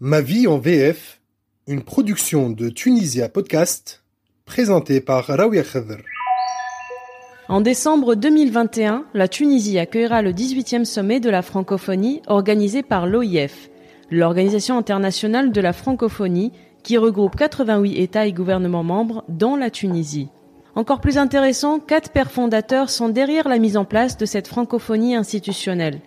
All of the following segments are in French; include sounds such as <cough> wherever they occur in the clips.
Ma vie en VF, une production de Tunisia Podcast, présentée par Raouia Khadr. En décembre 2021, la Tunisie accueillera le 18e sommet de la francophonie organisé par l'OIF, l'Organisation internationale de la francophonie, qui regroupe 88 États et gouvernements membres, dont la Tunisie. Encore plus intéressant, quatre pères fondateurs sont derrière la mise en place de cette francophonie institutionnelle.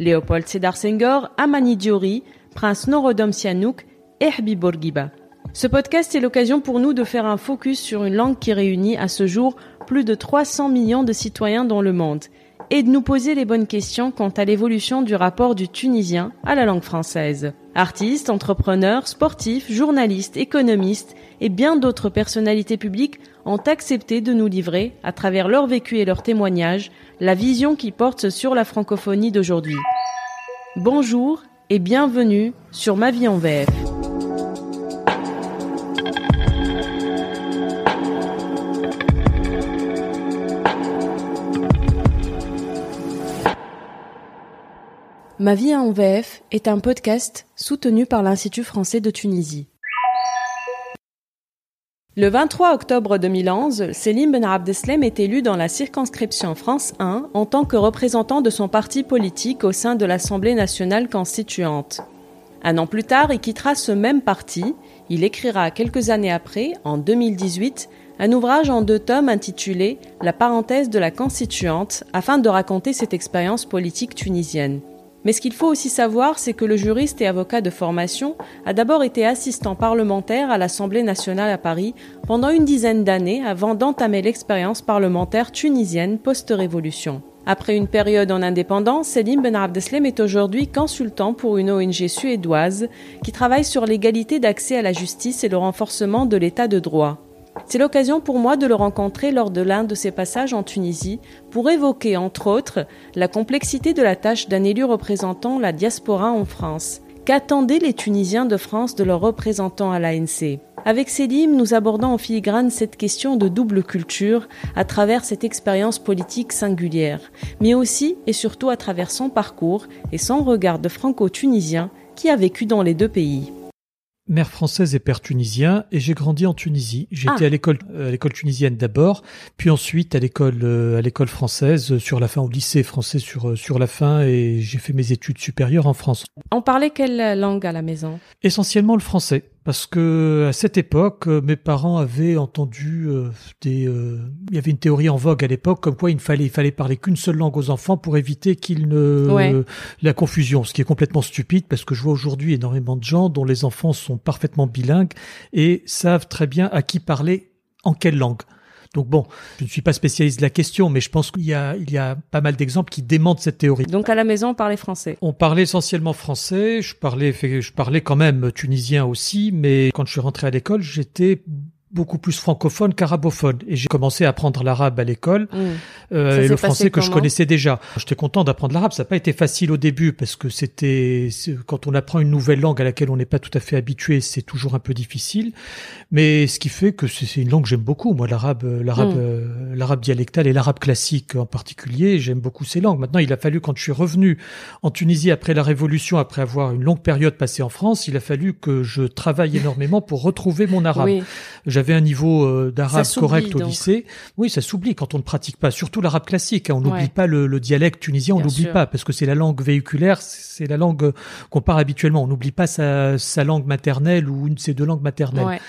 Léopold Sédar Senghor, Amani Diori, Prince Norodom Sihanouk et Habib Bourguiba. Ce podcast est l'occasion pour nous de faire un focus sur une langue qui réunit à ce jour plus de 300 millions de citoyens dans le monde et de nous poser les bonnes questions quant à l'évolution du rapport du tunisien à la langue française. Artistes, entrepreneurs, sportifs, journalistes, économistes et bien d'autres personnalités publiques ont accepté de nous livrer, à travers leur vécu et leurs témoignages, la vision qui porte sur la francophonie d'aujourd'hui. Bonjour et bienvenue sur Ma vie en VF. Ma vie en VF est un podcast soutenu par l'Institut français de Tunisie. Le 23 octobre 2011, Selim Ben Abdeslam est élu dans la circonscription France 1 en tant que représentant de son parti politique au sein de l'Assemblée nationale constituante. Un an plus tard, il quittera ce même parti. Il écrira quelques années après, en 2018, un ouvrage en deux tomes intitulé La parenthèse de la constituante afin de raconter cette expérience politique tunisienne. Mais ce qu'il faut aussi savoir, c'est que le juriste et avocat de formation a d'abord été assistant parlementaire à l'Assemblée nationale à Paris pendant une dizaine d'années avant d'entamer l'expérience parlementaire tunisienne post-révolution. Après une période en indépendance, Selim Ben Abdeslam est aujourd'hui consultant pour une ONG suédoise qui travaille sur l'égalité d'accès à la justice et le renforcement de l'état de droit. C'est l'occasion pour moi de le rencontrer lors de l'un de ses passages en Tunisie pour évoquer, entre autres, la complexité de la tâche d'un élu représentant la diaspora en France. Qu'attendaient les Tunisiens de France de leurs représentants à l'ANC Avec Selim, nous abordons en filigrane cette question de double culture à travers cette expérience politique singulière, mais aussi et surtout à travers son parcours et son regard de franco-tunisien qui a vécu dans les deux pays mère française et père tunisien et j'ai grandi en Tunisie. J'étais Ah. à l'école euh, à l'école tunisienne d'abord, puis ensuite à l'école euh, à l'école française euh, sur la fin au lycée français sur sur la fin et j'ai fait mes études supérieures en France. On parlait quelle langue à la maison? Essentiellement le français parce que à cette époque euh, mes parents avaient entendu euh, des euh, il y avait une théorie en vogue à l'époque comme quoi il ne fallait il fallait parler qu'une seule langue aux enfants pour éviter qu'ils ne Ouais. la confusion, ce qui est complètement stupide parce que je vois aujourd'hui énormément de gens dont les enfants sont parfaitement bilingues et savent très bien à qui parler en quelle langue. Donc bon, je ne suis pas spécialiste de la question, mais je pense qu'il y a, il y a pas mal d'exemples qui démentent cette théorie. Donc à la maison, on parlait français. On parlait essentiellement français, je parlais, je parlais quand même tunisien aussi, mais quand je suis rentré à l'école, j'étais beaucoup plus francophone qu'arabophone. Et j'ai commencé à apprendre l'arabe à l'école, Mm. euh, et le français que je connaissais déjà. J'étais content d'apprendre l'arabe. Ça n'a pas été facile au début parce que c'était quand on apprend une nouvelle langue à laquelle on n'est pas tout à fait habitué, c'est toujours un peu difficile. Mais ce qui fait que c'est une langue que j'aime beaucoup. Moi, l'arabe, euh, l'arabe, Mm. euh, l'arabe dialectal et l'arabe classique en particulier, j'aime beaucoup ces langues. Maintenant, il a fallu quand je suis revenu en Tunisie après la Révolution, après avoir une longue période passée en France, il a fallu que je travaille énormément pour retrouver mon arabe. Oui. J'avais un niveau euh, d'arabe correct au lycée. Oui, ça s'oublie quand on ne pratique pas, surtout l'arabe classique. hein. On n'oublie Ouais. pas le, le dialecte tunisien, on n'oublie pas parce que c'est la langue véhiculaire, c'est la langue euh, qu'on parle habituellement. On n'oublie pas sa, sa langue maternelle ou une de ses deux langues maternelles. Ouais.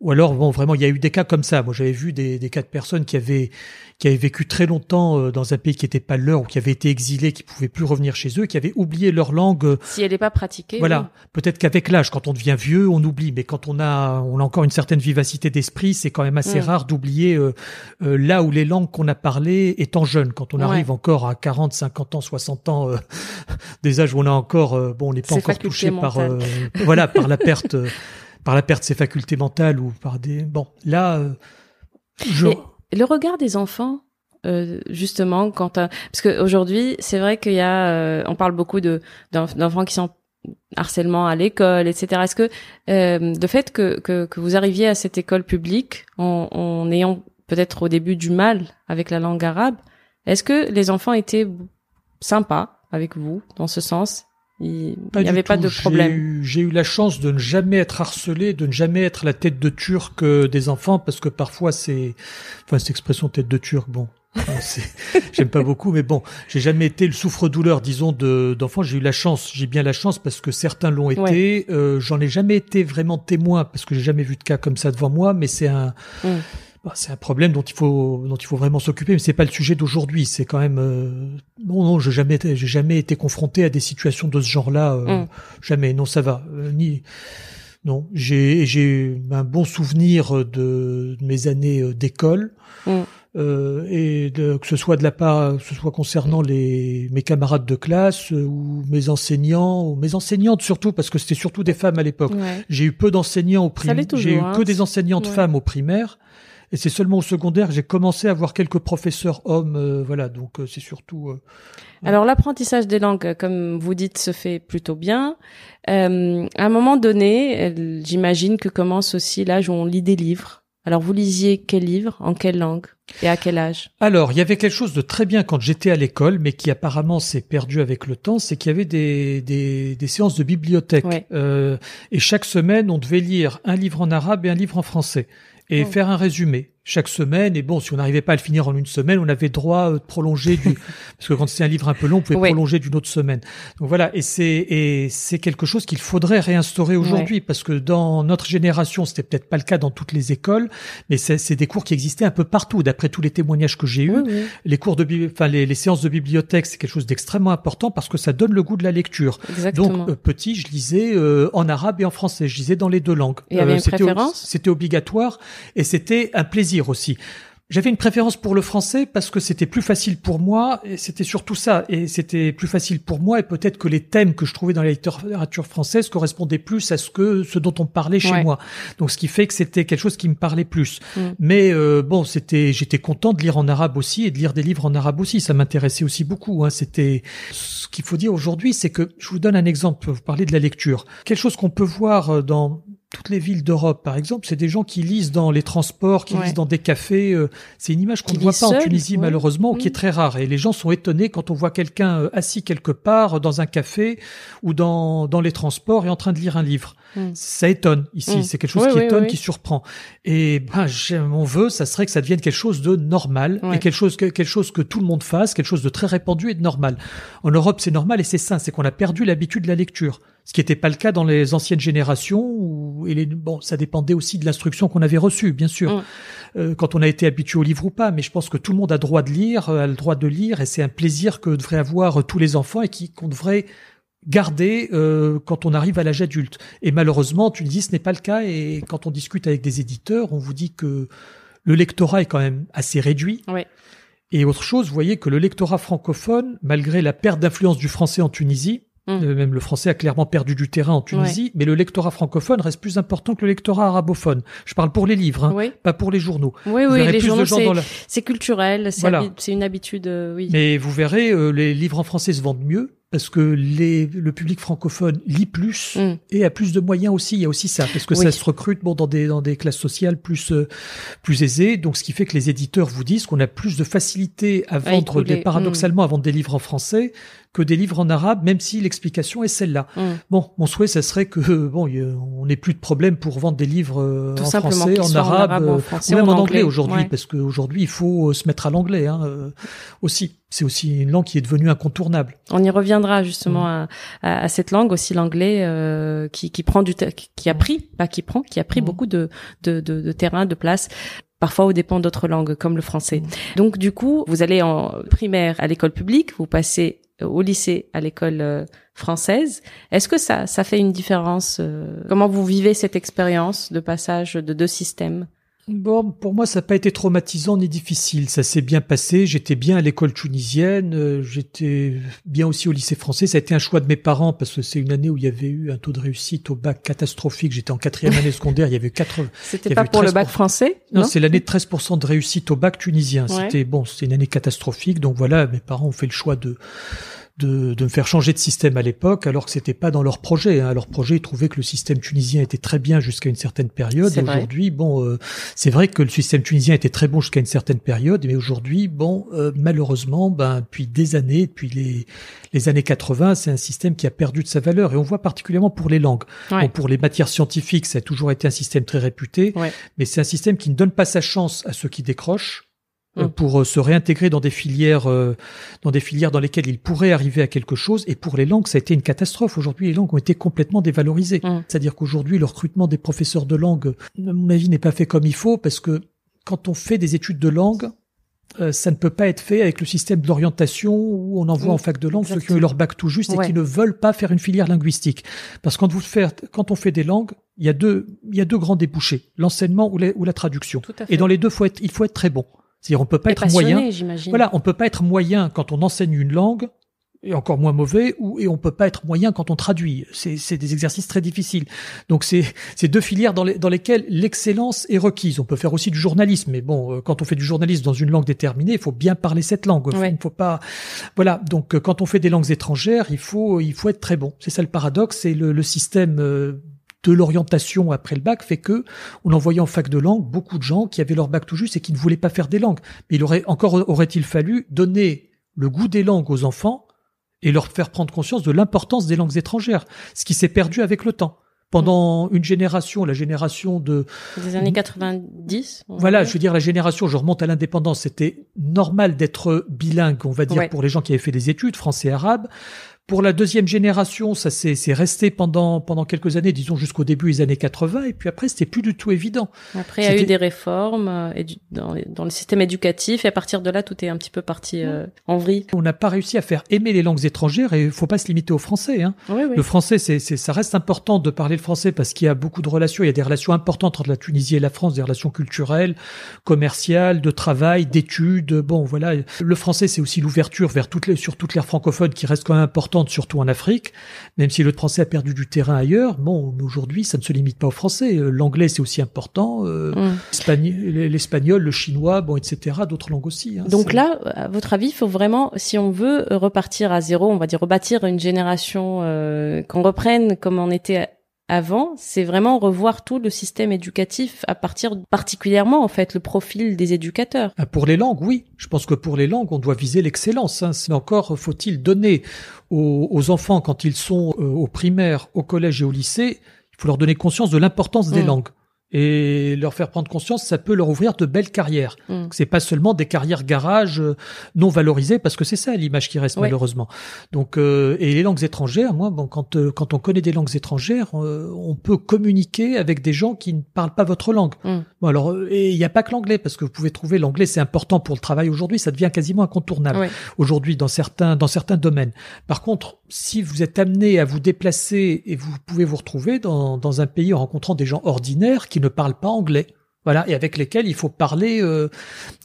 Ou alors, bon, vraiment, il y a eu des cas comme ça. Moi, j'avais vu des, des cas de personnes qui avaient qui avaient vécu très longtemps euh, dans un pays qui n'était pas le leur ou qui avaient été exilés, qui pouvaient plus revenir chez eux, qui avaient oublié leur langue euh, Si elle n'est pas pratiquée. voilà. Peut-être qu'avec l'âge, quand on devient vieux, on oublie, mais quand on a, on a encore une certaine vivacité d'esprit, c'est quand même assez Mm. rare d'oublier euh, euh, là où les langues qu'on a parlé étant jeune. Quand on Ouais. arrive encore à 40, 50 ans, 60 ans, euh, <laughs> des âges où on a encore, bon, on n'est pas encore touché par, euh, voilà, par la perte, <laughs> par la perte de ses facultés mentales ou par des, bon, là, euh, je, Le regard des enfants, euh, justement, quand parce qu'aujourd'hui, c'est vrai qu'il y a, euh, on parle beaucoup de d'enf- d'enfants qui sont harcèlement à l'école, etc. Est-ce que euh, le fait que, que que vous arriviez à cette école publique en, en ayant peut-être au début du mal avec la langue arabe, est-ce que les enfants étaient sympas avec vous dans ce sens? Il n'y avait pas de problème. J'ai eu, la chance de ne jamais être harcelé, de ne jamais être la tête de turc euh, des enfants, parce que parfois c'est, enfin cette expression tête de turc, bon, <laughs> j'aime pas beaucoup, mais bon, j'ai jamais été le souffre-douleur, disons, d'enfants. j'ai eu la chance, j'ai bien la chance parce que certains l'ont été. Euh, J'en ai jamais été vraiment témoin parce que j'ai jamais vu de cas comme ça devant moi, mais c'est un, mm. Bah, c'est un problème dont il faut, dont il faut vraiment s'occuper. Mais c'est pas le sujet d'aujourd'hui. C'est quand même, euh, non, non, j'ai jamais, j'ai jamais été confronté à des situations de ce genre-là. Euh, mm. Jamais. Non, ça va. Euh, ni. Non, j'ai j'ai un bon souvenir de, mes années d'école. Mm euh, et de, que ce soit de la part, que ce soit concernant les mes camarades de classe euh, ou mes enseignants ou mes enseignantes surtout parce que c'était surtout des femmes à l'époque. J'ai eu peu d'enseignants au primaire, j'ai eu hein. que des enseignantes femmes au primaire. Et c'est seulement au secondaire que j'ai commencé à avoir quelques professeurs hommes, euh, voilà. Donc euh, c'est surtout. Alors l'apprentissage des langues, comme vous dites, se fait plutôt bien. à un moment donné, j'imagine que commence aussi l'âge où on lit des livres. Alors vous lisiez quel livre, en quelle langue? Et à quel âge? Alors il y avait quelque chose de très bien quand j'étais à l'école, mais qui apparemment s'est perdu avec le temps, c'est qu'il y avait des, des, des, séances de bibliothèque. Euh, et chaque semaine, on devait lire un livre en arabe et un livre en français et oh. faire un résumé chaque semaine. Et bon, si on n'arrivait pas à le finir en une semaine, on avait droit de prolonger du, <laughs> parce que quand c'est un livre un peu long, on pouvait prolonger d'une autre semaine. Donc voilà. Et c'est, et c'est quelque chose qu'il faudrait réinstaurer aujourd'hui parce que dans notre génération, c'était peut-être pas le cas dans toutes les écoles, mais c'est, des cours qui existaient un peu partout. D'après tous les témoignages que j'ai eus, les cours de, enfin, les, les séances de bibliothèque, c'est quelque chose d'extrêmement important parce que ça donne le goût de la lecture. Donc, euh, petit, je lisais euh, en arabe et en français. Je lisais dans les deux langues. Euh, une préférence? C'était obligatoire et c'était un plaisir aussi. J'avais une préférence pour le français parce que c'était plus facile pour moi, et c'était surtout ça, et c'était plus facile pour moi, et peut-être que les thèmes que je trouvais dans la littérature française correspondaient plus à ce que ce dont on parlait chez moi. Donc, ce qui fait que c'était quelque chose qui me parlait plus. Mm. Mais euh, bon, c'était, j'étais content de lire en arabe aussi et de lire des livres en arabe aussi. Ça m'intéressait aussi beaucoup. Hein. C'était ce qu'il faut dire aujourd'hui, c'est que je vous donne un exemple. Vous parlez de la lecture. Quelque chose qu'on peut voir dans toutes les villes d'Europe, par exemple, c'est des gens qui lisent dans les transports, qui lisent dans des cafés. Euh, c'est une image qu'on ne voit pas en Tunisie, malheureusement, qui est très rare. Et les gens sont étonnés quand on voit quelqu'un euh, assis quelque part dans un café ou dans, dans les transports et en train de lire un livre. Mm. Ça étonne ici. Mm. C'est quelque chose qui étonne, qui surprend. Et ben, mon vœu, ça serait que ça devienne quelque chose de normal et quelque chose, que, quelque chose que tout le monde fasse, quelque chose de très répandu et de normal. En Europe, c'est normal et c'est sain. C'est qu'on a perdu l'habitude de la lecture ce qui n'était pas le cas dans les anciennes générations. Où, et les, bon, ça dépendait aussi de l'instruction qu'on avait reçue, bien sûr, mm. euh, quand on a été habitué au livre ou pas. Mais je pense que tout le monde a droit de lire, euh, a le droit de lire, et c'est un plaisir que devraient avoir tous les enfants et qui qu'on devrait garder euh, quand on arrive à l'âge adulte. Et malheureusement, tu dis ce n'est pas le cas. Et quand on discute avec des éditeurs, on vous dit que le lectorat est quand même assez réduit. Oui. Et autre chose, vous voyez que le lectorat francophone, malgré la perte d'influence du français en Tunisie, Mmh. Euh, même le français a clairement perdu du terrain en Tunisie, mais le lectorat francophone reste plus important que le lectorat arabophone. Je parle pour les livres, hein, pas pour les journaux. Oui, oui, les journaux, c'est culturel, c'est une habitude, euh, oui. Mais vous verrez, euh, les livres en français se vendent mieux parce que les, le public francophone lit plus mm. et a plus de moyens aussi. Il y a aussi ça, parce que ça se recrute bon dans des dans des classes sociales plus euh, plus aisées. Donc, ce qui fait que les éditeurs vous disent qu'on a plus de facilité à vendre, des, paradoxalement, à vendre des livres en français que des livres en arabe, même si l'explication est celle-là. Mm. Bon, mon souhait, ça serait que <laughs> bon, on n'ait plus de problème pour vendre des livres euh, en français, en arabe, en ou même en, anglais, aujourd'hui, parce qu'aujourd'hui, il faut euh, se mettre à l'anglais hein, aussi c'est aussi une langue qui est devenue incontournable. On y reviendra justement mm. à, à, cette langue aussi l'anglais euh, qui, qui prend du qui a pris pas qui prend qui a pris mm. beaucoup de, de, de, de terrain de place parfois au dépend d'autres langues comme le français. Donc du coup, vous allez en primaire à l'école publique, vous passez au lycée à l'école euh, française. Est-ce que ça ça fait une différence euh, Comment vous vivez cette expérience de passage de deux systèmes? Bon, pour moi, ça n'a pas été traumatisant ni difficile. Ça s'est bien passé. J'étais bien à l'école tunisienne. Euh, j'étais bien aussi au lycée français. Ça a été un choix de mes parents parce que c'est une année où il y avait eu un taux de réussite au bac catastrophique. J'étais en quatrième année secondaire. Il y avait quatre. C'était pas pour le bac français Non, c'est l'année de 13% de réussite au bac tunisien. C'était bon, c'était une année catastrophique. Donc voilà, mes parents ont fait le choix de de, de me faire changer de système à l'époque, alors que c'était pas dans leur projet. Hein. Leur projet, ils trouvaient que le système tunisien était très bien jusqu'à une certaine période. C'est Et vrai. aujourd'hui, bon, euh, c'est vrai que le système tunisien était très bon jusqu'à une certaine période, mais aujourd'hui, bon, euh, malheureusement, ben, depuis des années, depuis les, les années 80, c'est un système qui a perdu de sa valeur. Et on voit particulièrement pour les langues. Ouais. Bon, pour les matières scientifiques, ça a toujours été un système très réputé, Ouais. mais c'est un système qui ne donne pas sa chance à ceux qui décrochent. Euh, Mm. pour euh, se réintégrer dans des filières euh, dans des filières dans lesquelles ils pourraient arriver à quelque chose et pour les langues ça a été une catastrophe aujourd'hui les langues ont été complètement dévalorisées Mm. c'est-à-dire qu'aujourd'hui le recrutement des professeurs de langue à mon avis n'est pas fait comme il faut parce que quand on fait des études de langue euh, ça ne peut pas être fait avec le système d'orientation où on envoie Mm. en fac de langue ceux qui ont eu leur bac tout juste et Ouais. qui ne veulent pas faire une filière linguistique. Parce que quand vous faites, quand on fait des langues, il y a deux, il y a deux grands débouchés, l'enseignement ou la, ou la traduction. Tout à fait. Et dans les deux, faut être, il faut être très bon. C'est-à-dire, on peut pas Et être moyen. Voilà, on peut pas être moyen quand on enseigne une langue et encore moins mauvais, ou et on peut pas être moyen quand on traduit. C'est c'est des exercices très difficiles. Donc c'est c'est deux filières dans, les, dans lesquelles l'excellence est requise. On peut faire aussi du journalisme, mais bon, euh, quand on fait du journalisme dans une langue déterminée, il faut bien parler cette langue. Ouais. Il ne faut pas, voilà. Donc euh, quand on fait des langues étrangères, il faut il faut être très bon. C'est ça le paradoxe. C'est le, le système. euh, de l'orientation après le bac fait que on envoyait en fac de langue beaucoup de gens qui avaient leur bac tout juste et qui ne voulaient pas faire des langues. Mais il aurait encore aurait-il fallu donner le goût des langues aux enfants et leur faire prendre conscience de l'importance des langues étrangères, ce qui s'est perdu avec le temps. Pendant une génération, la génération de Des années 90. on va voilà, je veux dire la génération, je remonte à l'indépendance, c'était normal d'être bilingue, on va dire Ouais. pour les gens qui avaient fait des études français arabe. Pour la deuxième génération, ça s'est c'est resté pendant pendant quelques années, disons jusqu'au début des années 80 et puis après c'était plus du tout évident. Après, il y a eu des réformes euh, dans, dans le système éducatif et à partir de là, tout est un petit peu parti euh, en vrille. On n'a pas réussi à faire aimer les langues étrangères et il faut pas se limiter au français hein. Oui, oui. Le français, c'est, ça reste important de parler le français parce qu'il y a beaucoup de relations. Il y a des relations importantes entre la Tunisie et la France, des relations culturelles, commerciales, de travail, d'études. Bon, voilà. Le français, c'est aussi l'ouverture vers toutes les, sur toutes les francophones qui reste quand même importante, surtout en Afrique. Même si le français a perdu du terrain ailleurs, bon, aujourd'hui, ça ne se limite pas au français. Euh, L'anglais, c'est aussi important. Euh, Mm. l'espagnol, le chinois, bon, etc. D'autres langues aussi. hein. Donc là, à votre avis, il faut vraiment, si on veut repartir à zéro, on va dire rebâtir une génération, euh, qu'on reprenne comme on était avant, c'est vraiment revoir tout le système éducatif à partir particulièrement en fait le profil des éducateurs. Ah, Pour les langues, oui. Je pense que pour les langues, on doit viser l'excellence. Hein. Mais encore faut-il donner aux, aux enfants, quand ils sont euh, au primaire, au collège et au lycée, il faut leur donner conscience de l'importance des Mm. langues. Et leur faire prendre conscience, ça peut leur ouvrir de belles carrières. Mm. C'est pas seulement des carrières garage euh, non valorisées, parce que c'est ça l'image qui reste malheureusement. Donc, euh, et les langues étrangères, moi, bon, quand euh, quand on connaît des langues étrangères, euh, on peut communiquer avec des gens qui ne parlent pas votre langue. Mm. Bon, alors, et il n'y a pas que l'anglais, parce que vous pouvez trouver l'anglais, c'est important pour le travail aujourd'hui, ça devient quasiment incontournable Ouais. aujourd'hui dans certains dans certains domaines. Par contre, si vous êtes amené à vous déplacer et vous pouvez vous retrouver dans dans un pays en rencontrant des gens ordinaires qui ne parlent pas anglais. Voilà, et avec lesquels il faut parler, euh,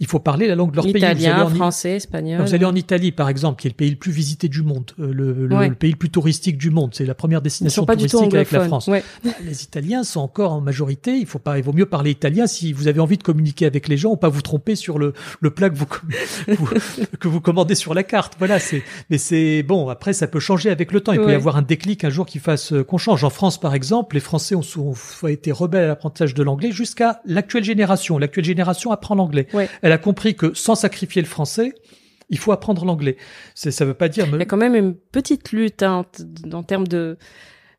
il faut parler la langue de leur pays. Vous allez Italien, en- français, espagnol. vous allez en Italie, par exemple, qui est le pays le plus visité du monde, euh, le, le- Ouais. le pays le plus touristique du monde. C'est la première destination touristique avec la. France. Ouais. Les Italiens sont encore en majorité. Il faut pas, il vaut mieux parler italien si vous avez envie de communiquer avec les gens, ou pas vous tromper sur le, le plat que vous, <laughs> que vous commandez sur la carte. Voilà, c'est, mais c'est bon. Après, ça peut changer avec le temps. Il peut y avoir un déclic un jour qui fasse euh, qu'on change. En France, par exemple, les Français ont, ont été rebelles à l'apprentissage de l'anglais jusqu'à l'actuelle génération. L'actuelle génération apprend l'anglais. Ouais. Elle a compris que sans sacrifier le français, il faut apprendre l'anglais. Ça veut pas dire. Il y a quand même une petite lutte hein, en termes de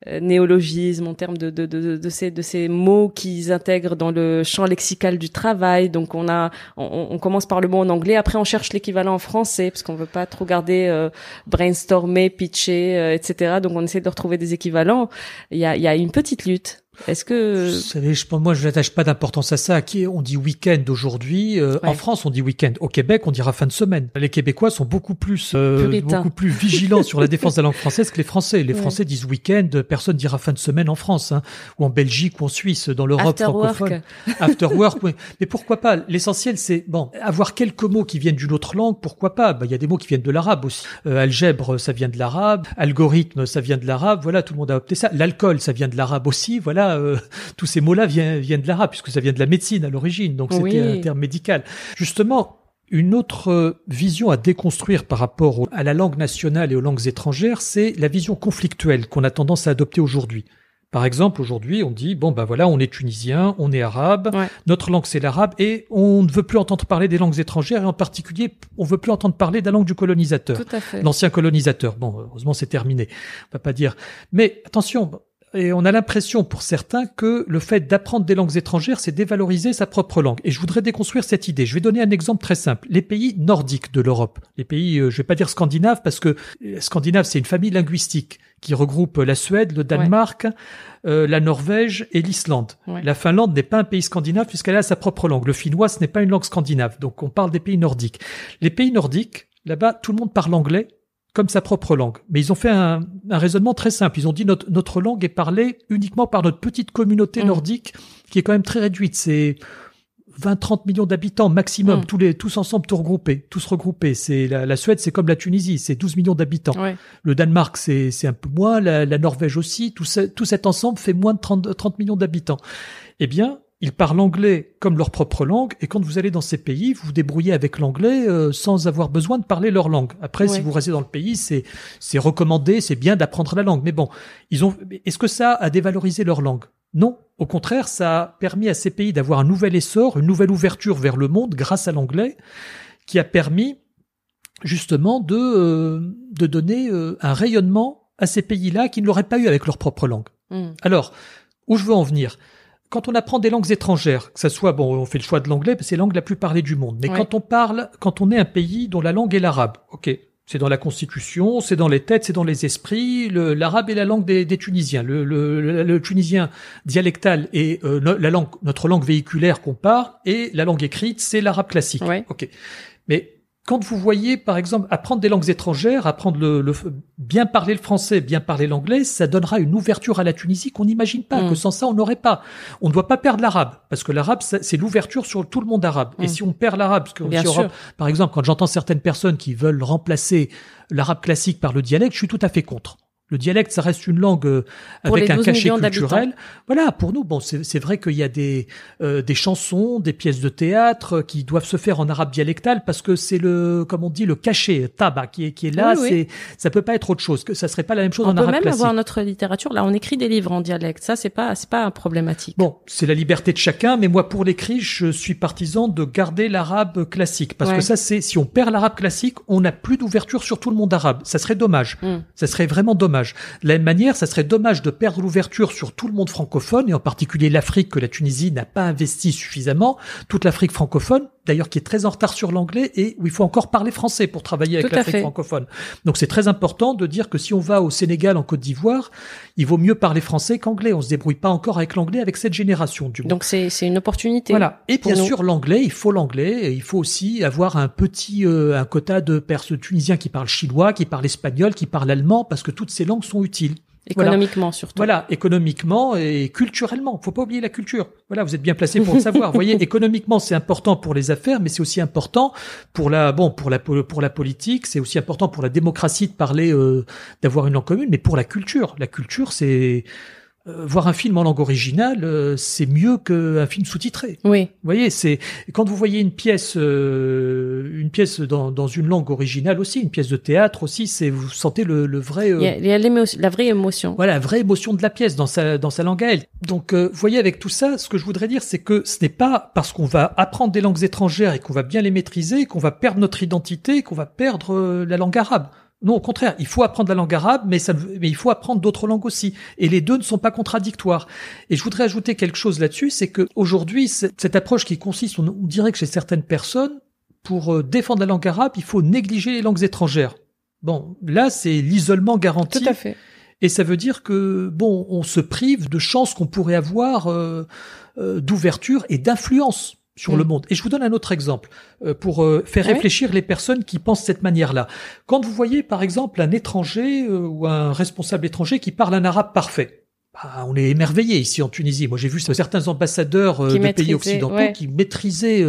euh, néologisme, en termes de, de, de, de, ces, de ces mots qu'ils intègrent dans le champ lexical du travail. Donc on a, on, on commence par le mot en anglais, après on cherche l'équivalent en français parce qu'on veut pas trop garder euh, brainstormer, pitcher, euh, etc. Donc on essaie de retrouver des équivalents. Il y a, il y a une petite lutte. Est-ce que Vous savez, je, moi, je n'attache pas d'importance à ça. Qui on dit week-end aujourd'hui. euh, Ouais. En France, on dit week-end. Au Québec, on dira fin de semaine. Les Québécois sont beaucoup plus, euh, beaucoup plus vigilants sur la défense de la langue française que les Français. Les Ouais. Français disent week-end. Personne dira fin de semaine en France, hein, ou en Belgique, ou en Suisse, dans l'Europe after francophone. work After work. Mais pourquoi pas? L'essentiel, c'est bon, avoir quelques mots qui viennent d'une autre langue. Pourquoi pas? Bah, Il y a des mots qui viennent de l'arabe aussi. Euh, algèbre, ça vient de l'arabe. Algorithme, ça vient de l'arabe. Voilà, tout le monde a opté ça. L'alcool, ça vient de l'arabe aussi. Voilà, euh, tous ces mots-là viennent, viennent de l'arabe puisque ça vient de la médecine à l'origine. Donc c'était un terme médical. Justement. Une autre vision à déconstruire par rapport à la langue nationale et aux langues étrangères, c'est la vision conflictuelle qu'on a tendance à adopter aujourd'hui. Par exemple, aujourd'hui, on dit bon ben voilà, on est tunisien, on est arabe, notre langue c'est l'arabe et on ne veut plus entendre parler des langues étrangères et en particulier, on veut plus entendre parler de la langue du colonisateur, l'ancien colonisateur. Bon, heureusement c'est terminé, on va pas dire. Mais attention, et on a l'impression pour certains que le fait d'apprendre des langues étrangères, c'est dévaloriser sa propre langue. Et je voudrais déconstruire cette idée. Je vais donner un exemple très simple. Les pays nordiques de l'Europe, les pays, euh, je vais pas dire scandinaves parce que euh, scandinave c'est une famille linguistique qui regroupe la Suède, le Danemark, euh, la Norvège et l'Islande. La Finlande n'est pas un pays scandinave puisqu'elle a sa propre langue. Le finnois, ce n'est pas une langue scandinave. Donc on parle des pays nordiques. Les pays nordiques, là-bas, tout le monde parle anglais comme sa propre langue. Mais ils ont fait un, raisonnement très simple. Ils ont dit notre, notre langue est parlée uniquement par notre petite communauté mm. nordique qui est quand même très réduite. C'est 20-30 millions d'habitants maximum, mm. tous les tous ensemble, tous regroupés, tous regroupés. C'est la, Suède, c'est comme la Tunisie, c'est 12 millions d'habitants. Le Danemark, c'est c'est un peu moins, la, Norvège aussi. Tout, tout cet ensemble fait moins de 30, 30 millions d'habitants. Eh bien, ils parlent anglais comme leur propre langue, et quand vous allez dans ces pays, vous vous débrouillez avec l'anglais euh, sans avoir besoin de parler leur langue. Après, si vous restez dans le pays, c'est c'est recommandé, c'est bien d'apprendre la langue. Mais bon, ils ont. Est-ce que ça a dévalorisé leur langue? Non. Au contraire, ça a permis à ces pays d'avoir un nouvel essor, une nouvelle ouverture vers le monde grâce à l'anglais, qui a permis justement de euh, de donner euh, un rayonnement à ces pays-là qui ne l'auraient pas eu avec leur propre langue. Hmm. Alors, où je veux en venir? Quand on apprend des langues étrangères, que ça soit bon, on fait le choix de l'anglais, parce que c'est la langue la plus parlée du monde. Mais quand on parle, quand on est un pays dont la langue est l'arabe, ok, c'est dans la constitution, c'est dans les têtes, c'est dans les esprits. L'arabe est la langue des, Tunisiens. Le, le, tunisien dialectal est euh, la langue, notre langue véhiculaire qu'on parle, et la langue écrite, c'est l'arabe classique. Ok, mais quand vous voyez, par exemple, apprendre des langues étrangères, apprendre le, bien parler le français, bien parler l'anglais, ça donnera une ouverture à la Tunisie qu'on n'imagine pas, mm. que sans ça, on n'aurait pas. On ne doit pas perdre l'arabe, parce que l'arabe, c'est l'ouverture sur tout le monde arabe. Et mm. si on perd l'arabe, parce que par exemple, quand j'entends certaines personnes qui veulent remplacer l'arabe classique par le dialecte, je suis tout à fait contre. Le dialecte, ça reste une langue euh, avec un cachet culturel. Voilà, pour nous, bon, c'est vrai qu'il y a des euh, des chansons, des pièces de théâtre qui doivent se faire en arabe dialectal parce que c'est le, comme on dit, le cachet tabac qui est qui est là. c'est ça peut pas être autre chose. Que ça serait pas la même chose en arabe classique. On peut même avoir notre littérature. Là, on écrit des livres en dialecte. Ça, c'est pas c'est pas problématique. Bon, c'est la liberté de chacun, mais moi, pour l'écrit, je suis partisan de garder l'arabe classique parce que ça, c'est si on perd l'arabe classique, on n'a plus d'ouverture sur tout le monde arabe. Ça serait dommage. Hmm. Ça serait vraiment dommage. De la même manière, ça serait dommage de perdre l'ouverture sur tout le monde francophone, et en particulier l'Afrique que la Tunisie n'a pas investi suffisamment, toute l'Afrique francophone, d'ailleurs qui est très en retard sur l'anglais et où il faut encore parler français pour travailler avec l'Afrique francophone. Donc c'est très important de dire que si on va au Sénégal, en Côte d'Ivoire, il vaut mieux parler français qu'anglais. On se débrouille pas encore avec l'anglais avec cette génération du Donc c'est c'est une opportunité. Voilà. Et bien sûr l'anglais, il faut l'anglais. Et il faut aussi avoir un petit euh, un quota de perses tunisiens qui parlent chinois, qui parlent espagnol, qui parlent allemand, parce que toutes ces langues sont utiles. Économiquement surtout. Voilà, économiquement et culturellement. Faut pas oublier la culture. Voilà, vous êtes bien placé pour le savoir. vous voyez, <laughs> économiquement c'est important pour les affaires, mais c'est aussi important pour la bon pour la pour la politique. C'est aussi important pour la démocratie de parler, euh, d'avoir une langue commune, mais pour la culture. La culture, c'est euh, voir un film en langue originale, euh, c'est mieux qu'un film sous-titré. Oui. Vous voyez, c'est quand vous voyez une pièce, euh, une pièce dans, dans, une langue originale aussi, une pièce de théâtre aussi, c'est vous sentez le, le vrai. Il y a, la vraie émotion. Voilà, la vraie émotion de la pièce dans sa dans sa langue à elle. Donc, vous voyez, avec tout ça, ce que je voudrais dire, c'est que ce n'est pas parce qu'on va apprendre des langues étrangères et qu'on va bien les maîtriser qu'on va perdre notre identité, qu'on va perdre la langue arabe. Non, au contraire, il faut apprendre la langue arabe, mais, ça, mais il faut apprendre d'autres langues aussi. Et les deux ne sont pas contradictoires. Et je voudrais ajouter quelque chose là-dessus, c'est que aujourd'hui, cette approche qui consiste, on, dirait que chez certaines personnes, pour euh, défendre la langue arabe, il faut négliger les langues étrangères. Bon, là, c'est l'isolement garanti. Tout à fait. Et ça veut dire que bon, on se prive de chances qu'on pourrait avoir euh, euh, d'ouverture et d'influence sur le mm. monde. Et je vous donne un autre exemple euh, pour euh, faire réfléchir les personnes qui pensent de cette manière-là. Quand vous voyez par exemple un étranger euh, ou un responsable étranger qui parle un arabe parfait, bah, on est émerveillé ici en Tunisie. Moi, j'ai vu certains ambassadeurs de pays occidentaux qui maîtrisaient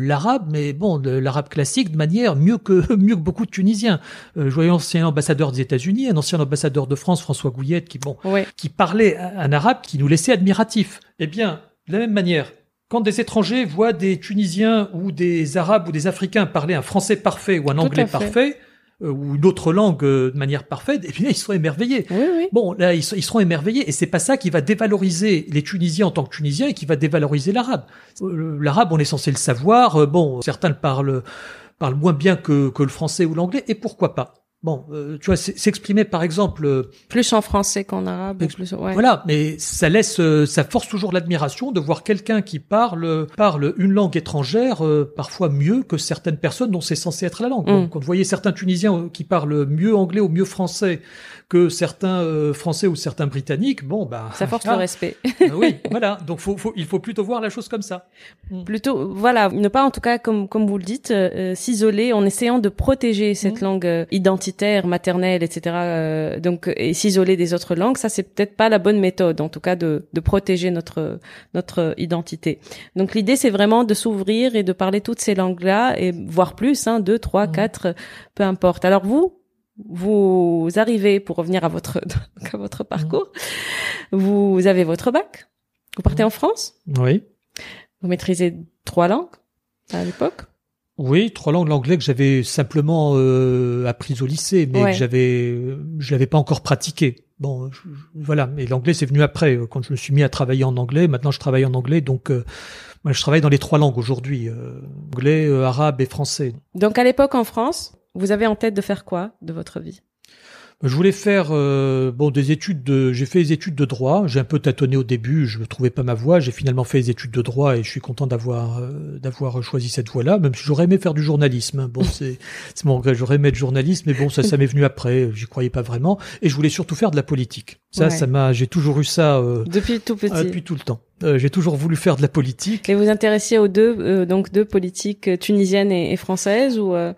l'arabe, mais bon, l'arabe classique de manière mieux que <laughs> mieux que beaucoup de Tunisiens. je voyais un ancien ambassadeur des États-Unis, un ancien ambassadeur de France, François Gouillette, qui bon, qui parlait un arabe qui nous laissait admiratifs. Eh bien, de la même manière, quand des étrangers voient des Tunisiens ou des Arabes ou des Africains parler un français parfait ou un anglais parfait, euh, ou une autre langue euh, de manière parfaite, et puis ils seront émerveillés. Oui, oui. Bon, là, ils, seront émerveillés, et c'est pas ça qui va dévaloriser les Tunisiens en tant que Tunisiens et qui va dévaloriser l'arabe. Euh, l'arabe, on est censé le savoir. Bon, certains le parlent, parlent moins bien que, que le français ou l'anglais, et pourquoi pas Bon, euh, tu vois, s'exprimer par exemple euh, plus en français qu'en arabe. Plus, ouais. Voilà, mais ça laisse, euh, ça force toujours l'admiration de voir quelqu'un qui parle parle une langue étrangère parfois mieux que certaines personnes dont c'est censé être la langue. Mm. quand vous voyez certains Tunisiens qui parlent mieux anglais ou mieux français que certains Français ou certains Britanniques, bon bah ça force le respect. <laughs> oui, voilà. Donc faut, faut, il faut plutôt voir la chose comme ça. Mm. Plutôt, voilà, ne pas en tout cas comme comme vous le dites, s'isoler en essayant de protéger cette mm. langue identitaire maternelle, etc. Euh, donc et s'isoler des autres langues, ça c'est peut-être pas la bonne méthode, en tout cas de, de protéger notre notre identité. Donc l'idée c'est vraiment de s'ouvrir et de parler toutes ces langues-là et voir plus, hein, deux, trois, mmh. quatre, peu importe. Alors vous, vous arrivez pour revenir à votre <laughs> à votre parcours, mmh. vous avez votre bac, vous partez mmh. en France. Oui. Vous maîtrisez trois langues à l'époque. Oui, trois langues. L'anglais que j'avais simplement euh, appris au lycée, mais que j'avais, je l'avais pas encore pratiqué. Bon, voilà. Mais l'anglais c'est venu après, euh, quand je me suis mis à travailler en anglais. Maintenant, je travaille en anglais, donc euh, moi, je travaille dans les trois langues aujourd'hui anglais, arabe et français. Donc, à l'époque en France, vous avez en tête de faire quoi de votre vie? Je voulais faire euh, bon des études de j'ai fait des études de droit, j'ai un peu tâtonné au début, je ne trouvais pas ma voie, j'ai finalement fait des études de droit et je suis content d'avoir euh, d'avoir choisi cette voie-là, même si j'aurais aimé faire du journalisme. Hein. Bon, <laughs> c'est c'est mon regret, j'aurais aimé être journaliste mais bon ça ça m'est venu après, j'y croyais pas vraiment et je voulais surtout faire de la politique. Ça ça m'a j'ai toujours eu ça euh, depuis tout petit. depuis tout le temps. Euh, j'ai toujours voulu faire de la politique. Et vous intéressiez aux deux, euh, donc deux politiques tunisiennes et, et françaises ou euh,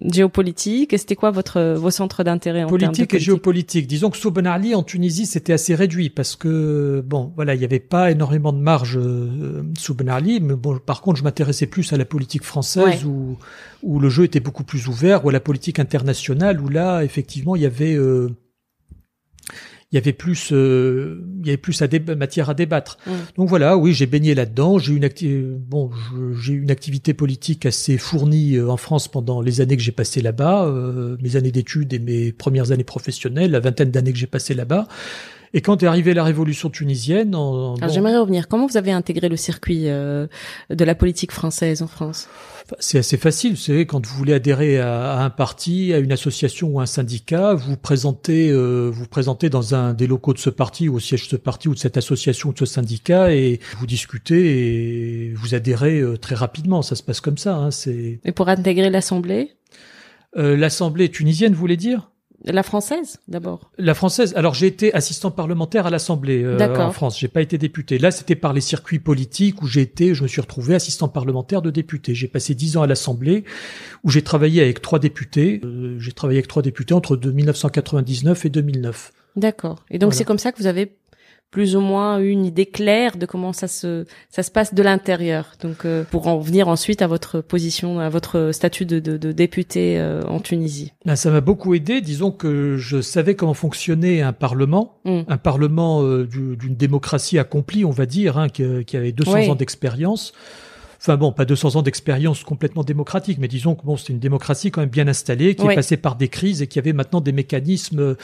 géopolitique Et c'était quoi votre vos centres d'intérêt en politique, politique et géopolitique. Disons que sous Ben Ali en Tunisie c'était assez réduit parce que bon voilà il n'y avait pas énormément de marge sous Ben Ali, mais bon par contre je m'intéressais plus à la politique française où où le jeu était beaucoup plus ouvert ou à la politique internationale où là effectivement il y avait il y avait plus euh, il y avait plus à matière à débattre. Mm. Donc voilà, oui, j'ai baigné là-dedans, j'ai une bon, j'ai une activité politique assez fournie euh, en France pendant les années que j'ai passées là-bas, euh, mes années d'études et mes premières années professionnelles, la vingtaine d'années que j'ai passées là-bas. Et quand est arrivée la révolution tunisienne, en, j'aimerais revenir. Comment vous avez intégré le circuit de la politique française en France? C'est assez facile. Vous savez, quand vous voulez adhérer à, un parti, à une association ou un syndicat, vous présentez, euh, vous présentez dans un des locaux de ce parti ou au siège de ce parti ou de cette association ou de ce syndicat et vous discutez et vous adhérez euh, très rapidement. Ça se passe comme ça. Hein, c'est. Et pour intégrer l'assemblée? Euh, L'assemblée tunisienne, vous voulez dire? La française, d'abord. La française. Alors j'ai été assistant parlementaire à l'Assemblée euh, en France. J'ai pas été député. Là, c'était par les circuits politiques où j'ai été. Je me suis retrouvé assistant parlementaire de député. J'ai passé dix ans à l'Assemblée où j'ai travaillé avec trois députés. Euh, j'ai travaillé avec trois députés entre 1999 et 2009. D'accord. Et donc c'est comme ça que vous avez plus ou moins une idée claire de comment ça se ça se passe de l'intérieur. Donc euh, pour en venir ensuite à votre position, à votre statut de, de, de député euh, en Tunisie. Ben, ça m'a beaucoup aidé. Disons que je savais comment fonctionnait un parlement, mm. un parlement euh, d'une démocratie accomplie, on va dire, hein, qui, qui, avait 200 ans d'expérience. Enfin bon, pas 200 ans d'expérience complètement démocratique, mais disons que bon, c'est une démocratie quand même bien installée, qui est passée par des crises et qui avait maintenant des mécanismes,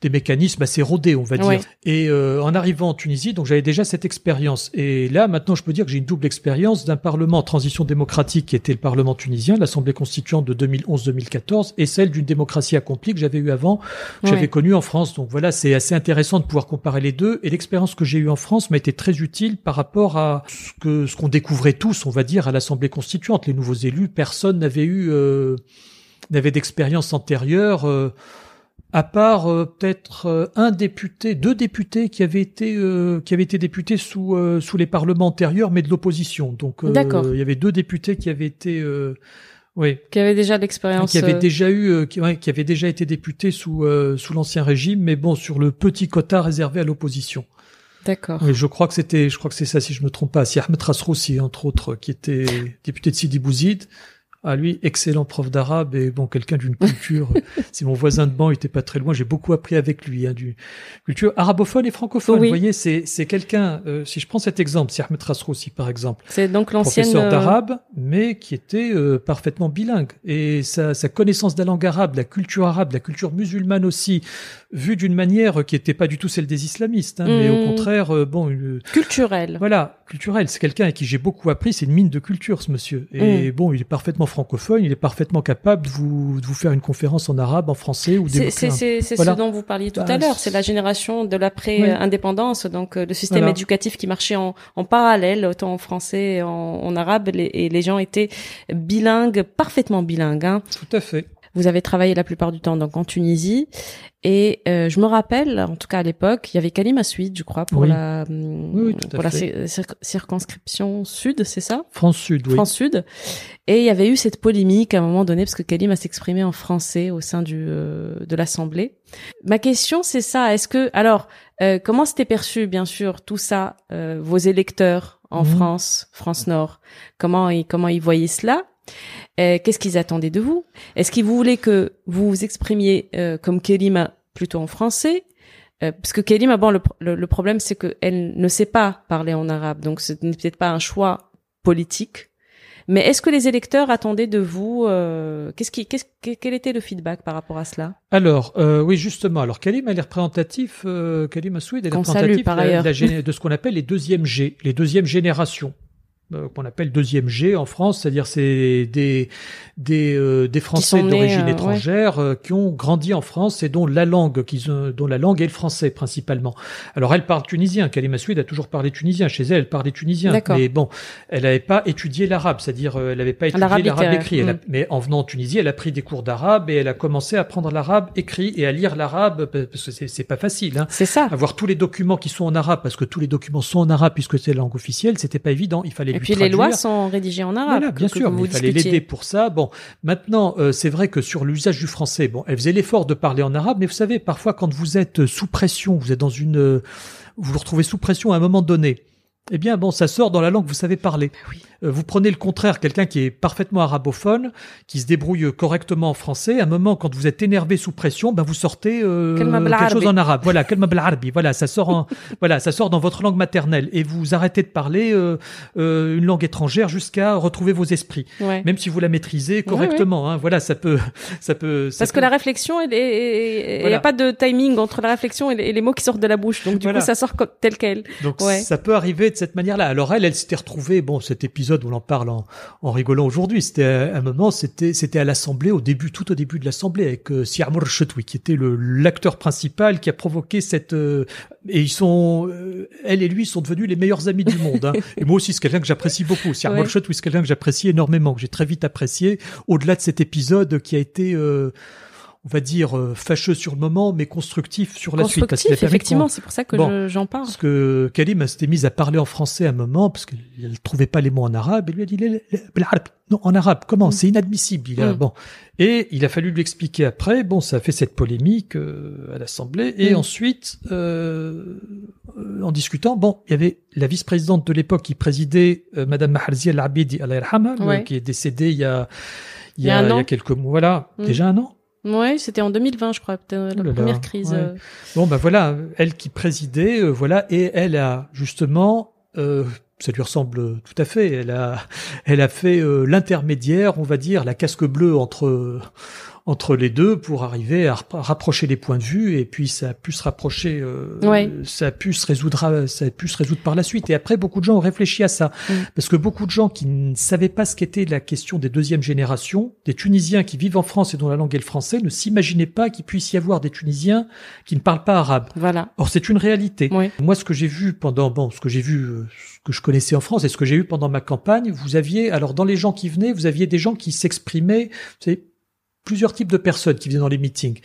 des mécanismes assez rodés, on va dire. Et euh, en arrivant en Tunisie, donc j'avais déjà cette expérience. Et là, maintenant, je peux dire que j'ai une double expérience d'un parlement en transition démocratique qui était le Parlement tunisien, l'Assemblée constituante de 2011-2014, et celle d'une démocratie accomplie que j'avais eu avant, que j'avais connue en France. Donc voilà, c'est assez intéressant de pouvoir comparer les deux. Et l'expérience que j'ai eue en France m'a été très utile par rapport à ce que ce qu'on découvrait tous, on va dire, à l'Assemblée constituante. Les nouveaux élus, personne n'avait eu euh, n'avait d'expérience antérieure, euh, à part euh, peut-être un député, deux députés qui avaient été qui avaient été députés sous sous les parlements antérieurs, mais de l'opposition. Donc il y avait deux députés qui avaient été oui. Qui avaient déjà l'expérience. Qui avaient déjà eu, qui, qui avaient déjà été députés sous sous l'ancien régime, mais bon sur le petit quota réservé à l'opposition. D'accord. je crois que c'était, je crois que c'est ça si je me trompe pas. C'est Ahmed Rasroussi, entre autres, qui était député de Sidi Bouzid. Ah lui, excellent prof d'arabe et bon quelqu'un d'une culture. c'est mon voisin de banc, il était pas très loin. J'ai beaucoup appris avec lui, hein, du culture arabophone et francophone. Vous voyez, c'est c'est quelqu'un. Euh, si je prends cet exemple, c'est Ahmed Rasroussi par exemple. C'est donc l'ancienne professeur euh, d'arabe, mais qui était euh, parfaitement bilingue et sa, sa connaissance de la langue arabe, la culture arabe, la culture musulmane aussi, vue d'une manière qui était pas du tout celle des islamistes, hein, mais au Mm. contraire, euh, bon, culturelle. voilà, culturel. C'est quelqu'un avec qui j'ai beaucoup appris. C'est une mine de culture, ce monsieur. Et bon, il est parfaitement francophone. Il est parfaitement capable de vous, de vous faire une conférence en arabe, en français ou C'est des c'est- c'est- Voilà. ce dont vous parliez tout Bah, à l'heure. c'est- la génération de l'après-indépendance, donc euh, le système Voilà. éducatif qui marchait en, en parallèle, autant en français et en, en arabe, les- et les gens étaient bilingues, parfaitement bilingues. hein. Tout à fait. Vous avez travaillé la plupart du temps donc en Tunisie et euh, je me rappelle, en tout cas à l'époque, il y avait Kalim Assuid, je crois, pour Oui. la hum, Oui, pour la cir- circonscription sud, c'est ça? France Sud, oui. France Sud. Et il y avait eu cette polémique à un moment donné parce que Kalim a s'exprimé en français au sein du euh, de l'Assemblée. Ma question c'est ça. Est-ce que alors euh, comment c'était perçu bien sûr tout ça euh, vos électeurs en Mhm. France, France Nord? Comment ils comment ils voyaient cela? Euh, Qu'est-ce qu'ils attendaient de vous? Est-ce qu'ils voulaient que vous vous exprimiez euh, comme Kelima plutôt en français? Euh, parce que Kelima, bon, le, le, le problème, c'est qu'elle ne sait pas parler en arabe, donc ce n'est peut-être pas un choix politique. Mais est-ce que les électeurs attendaient de vous Qu'est-ce qui, quel était le feedback par rapport à cela? Alors, oui, justement. Alors, Kalim, elle est représentatif, euh, Kalim Assoud, elle est par de de ce qu'on appelle les deuxièmes G, les deuxièmes générations. Euh, qu'on appelle deuxième G en France, c'est-à-dire c'est des des euh, des Français d'origine euh, ouais. étrangère euh, qui ont grandi en France et dont la langue qu'ils ont, dont la langue est le français principalement. Alors elle parle tunisien, Kalima Souid a toujours parlé tunisien chez elle, elle parlait tunisien, mais bon, elle n'avait pas étudié l'arabe, c'est-à-dire euh, elle n'avait pas étudié L'arabe écrit. Elle a- mm. mais en venant en Tunisie, elle a pris des cours d'arabe et elle a commencé à apprendre l'arabe écrit et à lire l'arabe parce que c'est c'est pas facile. Hein C'est ça. avoir tous les documents qui sont en arabe parce que tous les documents sont en arabe puisque c'est la langue officielle, c'était pas évident. Il fallait Et puis les lois sont rédigées en arabe. Voilà, bien que sûr, vous mais il fallait l'aider pour ça. Bon, maintenant, euh, c'est vrai que sur l'usage du français, bon, elle faisait l'effort de parler en arabe, mais vous savez, parfois quand vous êtes sous pression, vous êtes dans une, euh, vous vous retrouvez sous pression à un moment donné. Eh bien, bon, ça sort dans la langue que vous savez parler. oui. Euh, vous prenez le contraire, quelqu'un qui est parfaitement arabophone, qui se débrouille correctement en français. À un moment, quand vous êtes énervé sous pression, ben vous sortez euh, quelque chose en arabe. Voilà. Voilà, ça sort en, <laughs> voilà, ça sort dans votre langue maternelle et vous arrêtez de parler euh, euh, une langue étrangère jusqu'à retrouver vos esprits Ouais. même si vous la maîtrisez correctement. Hein, voilà, ça peut, ça peut. ça Parce que la réflexion, il n'y Voilà. a pas de timing entre la réflexion et les, mots qui sortent de la bouche. Donc du Voilà. coup, ça sort tel quel. donc ça peut arriver de cette manière-là. Alors elle, elle s'était retrouvée. Bon, cet épisode, on en parle en, en rigolant aujourd'hui. C'était à un moment, c'était, c'était à l'Assemblée, au début, tout au début de l'Assemblée, avec euh, Chetoui, qui était le l'acteur principal qui a provoqué cette. euh, et ils sont, euh, elle et lui sont devenus les meilleurs amis du monde. Hein. <laughs> Et moi aussi, c'est quelqu'un que j'apprécie beaucoup. Siamour Ouais. C'est quelqu'un que j'apprécie énormément, que j'ai très vite apprécié. Au-delà de cet épisode qui a été euh, on va dire, euh, fâcheux sur le moment, mais constructif sur la constructif, suite. Parce qu'il effectivement, c'est pour ça que j'en parle. Parce que Kalim s'était mise à parler en français à un moment, parce qu'elle ne trouvait pas les mots en arabe, et lui a dit, non, en arabe, comment? Mm. C'est inadmissible. Il a, mm. bon. Et il a fallu lui expliquer après, bon, ça a fait cette polémique euh, à l'Assemblée, et mm. ensuite, euh, euh, en discutant, bon, il y avait la vice-présidente de l'époque qui présidait, euh, Madame Maharzi al-Abidi al euh, ouais. qui est décédée il y a, il y a, quelques mois, voilà, déjà un an Ouais, c'était en 2020, je crois, peut-être, la Oh première crise. ouais. euh. Bon, ben voilà, elle qui présidait, euh, voilà, et elle a justement, euh, ça lui ressemble tout à fait. Elle a, elle a fait euh, l'intermédiaire, on va dire, la casque bleue entre entre les deux pour arriver à rap- rapprocher les points de vue et puis ça a pu se rapprocher, euh, Ouais. ça a pu se résoudre, ça a pu se résoudre par la suite. Et après, beaucoup de gens ont réfléchi à ça Mm. parce que beaucoup de gens qui ne savaient pas ce qu'était la question des deuxièmes générations, des Tunisiens qui vivent en France et dont la langue est le français, ne s'imaginaient pas qu'il puisse y avoir des Tunisiens qui ne parlent pas arabe. Voilà. Or, c'est une réalité. Ouais. Moi, ce que j'ai vu pendant, bon, ce que j'ai vu, euh, ce que je connaissais en France et ce que j'ai eu pendant ma campagne, vous aviez, alors dans les gens qui venaient, vous aviez des gens qui s'exprimaient, vous savez, plusieurs types de personnes qui venaient dans les meetings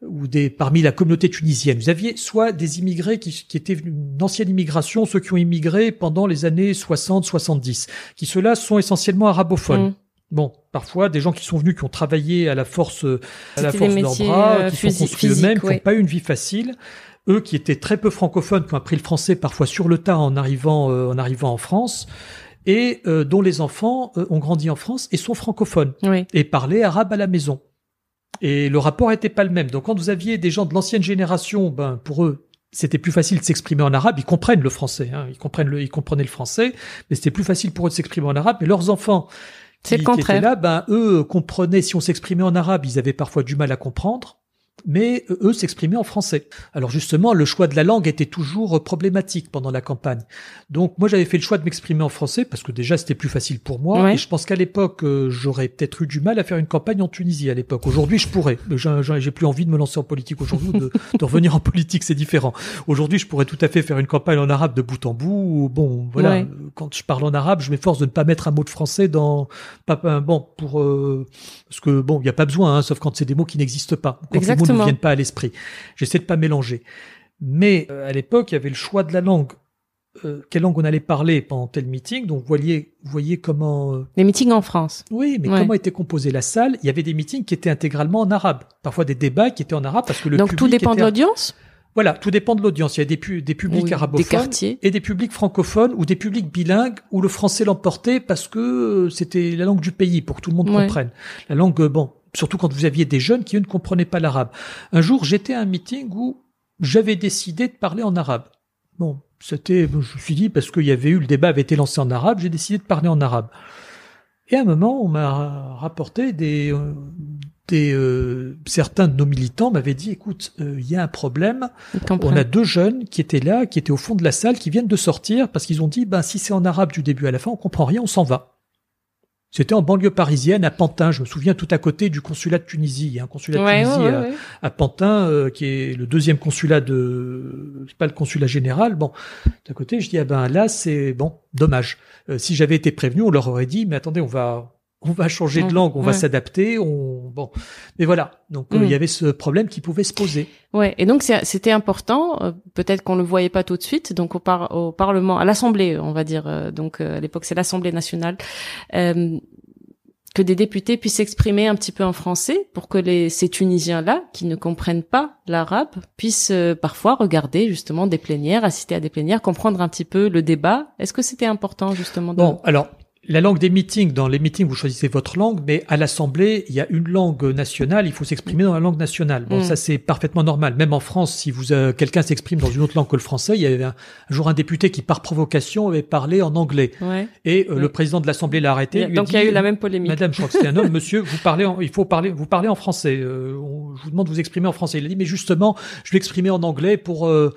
ou des parmi la communauté tunisienne. Vous aviez soit des immigrés qui, qui étaient venus d'une ancienne immigration, ceux qui ont immigré pendant les années 60-70, qui ceux-là sont essentiellement arabophones. Mm. Bon, parfois des gens qui sont venus, qui ont travaillé à la force, euh, à la force de leurs bras, euh, qui sont construits eux-mêmes, qui n'ont pas eu une vie facile. Eux qui étaient très peu francophones, qui ont appris le français parfois sur le tas en arrivant, euh, en arrivant en France. Et euh, dont les enfants euh, ont grandi en France et sont francophones Oui. et parlaient arabe à la maison. Et le rapport était pas le même. Donc quand vous aviez des gens de l'ancienne génération, ben pour eux c'était plus facile de s'exprimer en arabe. Ils comprennent le français, hein, ils comprennent le, ils comprenaient le français, mais c'était plus facile pour eux de s'exprimer en arabe. Mais leurs enfants C'est qui, le qui étaient là, ben eux comprenaient. Si on s'exprimait en arabe, ils avaient parfois du mal à comprendre. Mais eux s'exprimaient en français. Alors justement, le choix de la langue était toujours problématique pendant la campagne. Donc moi j'avais fait le choix de m'exprimer en français parce que déjà c'était plus facile pour moi. Ouais. Et je pense qu'à l'époque euh, j'aurais peut-être eu du mal à faire une campagne en Tunisie à l'époque. Aujourd'hui je pourrais. J'ai- plus envie de me lancer en politique aujourd'hui, ou de, de revenir en politique, c'est différent. Aujourd'hui je pourrais tout à fait faire une campagne en arabe de bout en bout. ou Bon voilà, Ouais. euh, quand je parle en arabe, je m'efforce de ne pas mettre un mot de français dans pas bon pour euh, parce que bon il y a pas besoin, hein, sauf quand c'est des mots qui n'existent pas, quand ne viennent pas à l'esprit. J'essaie de pas mélanger. Mais euh, à l'époque, il y avait le choix de la langue. Euh, quelle langue on allait parler pendant tel meeting? Donc, vous voyez, vous voyez comment. euh, Les meetings en France. oui, mais Ouais. comment était composée la salle? Il y avait des meetings qui étaient intégralement en arabe. Parfois des débats qui étaient en arabe parce que le Donc public tout dépend de l'audience? Voilà, tout dépend de l'audience. Il y a des, pu- des publics Ou des arabophones quartiers. et des publics francophones ou des publics bilingues où le français l'emportait parce que euh, c'était la langue du pays pour que tout le monde Ouais. comprenne. La langue, euh, bon, surtout quand vous aviez des jeunes qui eux ne comprenaient pas l'arabe. Un jour, j'étais à un meeting où j'avais décidé de parler en arabe. Bon, c'était, je me suis dit parce qu'il y avait eu le débat avait été lancé en arabe, j'ai décidé de parler en arabe. Et à un moment, on m'a rapporté des, euh, des euh, certains de nos militants m'avaient dit, écoute, euh, il y a un problème. On a deux jeunes qui étaient là, qui étaient au fond de la salle, qui viennent de sortir parce qu'ils ont dit, ben si c'est en arabe du début à la fin, on comprend rien, on s'en va. C'était en banlieue parisienne, à Pantin. Je me souviens tout à côté du consulat de Tunisie. Il y a un consulat de Ouais, Tunisie ouais, à, ouais, ouais. à Pantin, euh, qui est le deuxième consulat de, c'est pas le consulat général. Bon, d'à côté, je dis ah ben là c'est bon, dommage. Euh, si j'avais été prévenu, on leur aurait dit mais attendez, on va on va changer de langue, on va s'adapter, on bon. Mais voilà, donc euh, Mm. il y avait ce problème qui pouvait se poser. Ouais, et donc c'était important. euh, Peut-être qu'on le voyait pas tout de suite. Donc au, par- au Parlement, à l'Assemblée, on va dire. euh, donc à l'époque, c'est l'Assemblée nationale. que des députés puissent s'exprimer un petit peu en français pour que les, ces Tunisiens-là, qui ne comprennent pas l'arabe, puissent parfois regarder justement des plénières, assister à des plénières, comprendre un petit peu le débat. Est-ce que c'était important justement de... Bon, alors, la langue des meetings, dans les meetings, vous choisissez votre langue, mais à l'Assemblée, il y a une langue nationale, il faut s'exprimer dans la langue nationale. Bon, Mm. ça, c'est parfaitement normal. Même en France, si vous euh, quelqu'un s'exprime dans une autre langue que le français, il y avait un, un jour un député qui, par provocation, avait parlé en anglais. Ouais. Et euh, le président de l'Assemblée l'a arrêté. Donc il y a dit, eu la même polémique. Madame, je crois que c'était un homme, <laughs> monsieur, vous parlez, en- il faut parler, vous parlez en français. Euh, on- je vous demande de vous exprimer en français. Il a dit, mais justement, je vais exprimer en anglais pour euh,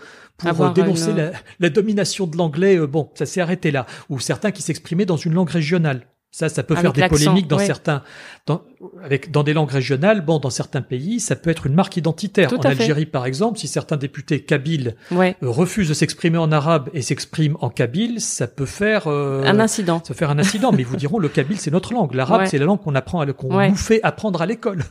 pour euh, dénoncer une- la, la domination de l'anglais. Euh, bon, ça s'est arrêté là. Ou certains qui s'exprimaient dans une langue régionale. Ça, ça peut Avec faire des polémiques dans ouais. certains, dans, avec dans des langues régionales. Bon, dans certains pays, ça peut être une marque identitaire. Tout en fait. Algérie, par exemple, si certains députés kabyles Ouais. euh, refusent de s'exprimer en arabe et s'expriment en kabyle, ça peut faire euh, Un incident. ça peut faire un incident, mais ils vous diront le kabyle c'est notre langue. L'arabe Ouais. c'est la langue qu'on apprend, qu'on nous fait apprendre à l'école.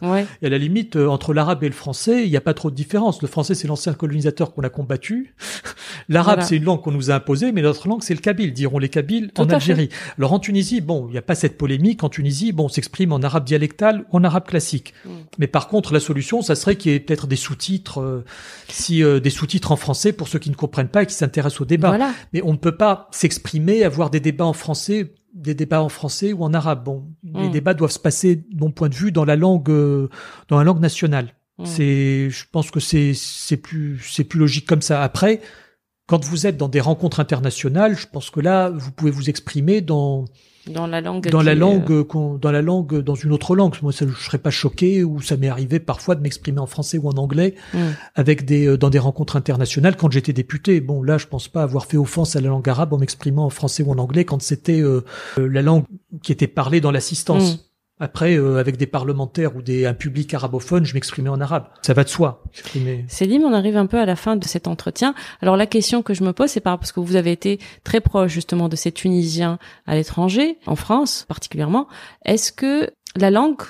Et à la limite euh, entre l'arabe et le français, il n'y a pas trop de différence. Le français c'est l'ancien colonisateur qu'on a combattu. <laughs> L'arabe Voilà. c'est une langue qu'on nous a imposée, mais notre langue c'est le kabyle, diront les kabyles Tout en Algérie. Alors en Tunisie, bon, il n'y a pas cette polémique. En Tunisie, bon, on s'exprime en arabe dialectal ou en arabe classique. Mm. Mais par contre, la solution, ça serait qu'il y ait peut-être des sous-titres, euh, si euh, des sous-titres en français pour ceux qui ne comprennent pas et qui s'intéressent au débat. Voilà. Mais on ne peut pas s'exprimer, avoir des débats en français, des débats en français ou en arabe. Bon, les Mm. débats doivent se passer, de mon point de vue, dans la langue, euh, dans la langue nationale. Mm. C'est, je pense que c'est, c'est plus, c'est plus logique comme ça. Après, quand vous êtes dans des rencontres internationales, je pense que là, vous pouvez vous exprimer dans, Dans la langue. dans la langue, euh, qu'on- dans la langue, dans une autre langue. Moi, ça, je serais pas choqué ou ça m'est arrivé parfois de m'exprimer en français ou en anglais mm. avec des euh, dans des rencontres internationales quand j'étais député. Bon, là, je pense pas avoir fait offense à la langue arabe en m'exprimant en français ou en anglais quand c'était euh, euh, la langue qui était parlée dans l'assistance. Mm. Après, euh, avec des parlementaires ou des un public arabophone, je m'exprimais en arabe. Ça va de soi. Céline, on arrive un peu à la fin de cet entretien. Alors la question que je me pose, c'est par parce que vous avez été très proche justement de ces Tunisiens à l'étranger, en France particulièrement. Est-ce que la langue